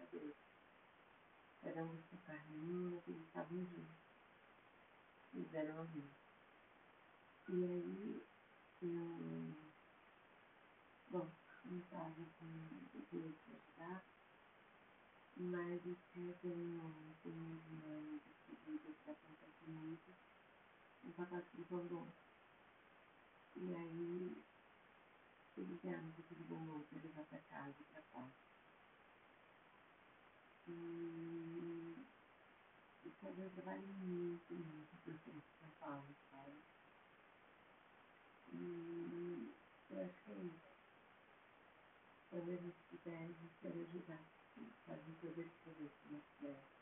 cabeça. Um tocar em uma, eles estavam juntos. Fizeram a mim. E aí, eu. Bom, não estava com o direito de ajudar, mas que tem um, tem uma despedida que acontece muito, um papai de bombom. E aí, eles deram um pouco de bombom para levar para casa, para e um trabalho muito, muito importante para São Paulo, sabe? E eu acho que é isso. Puder, a gente quer ajudar, fazer toda a diferença na cidade.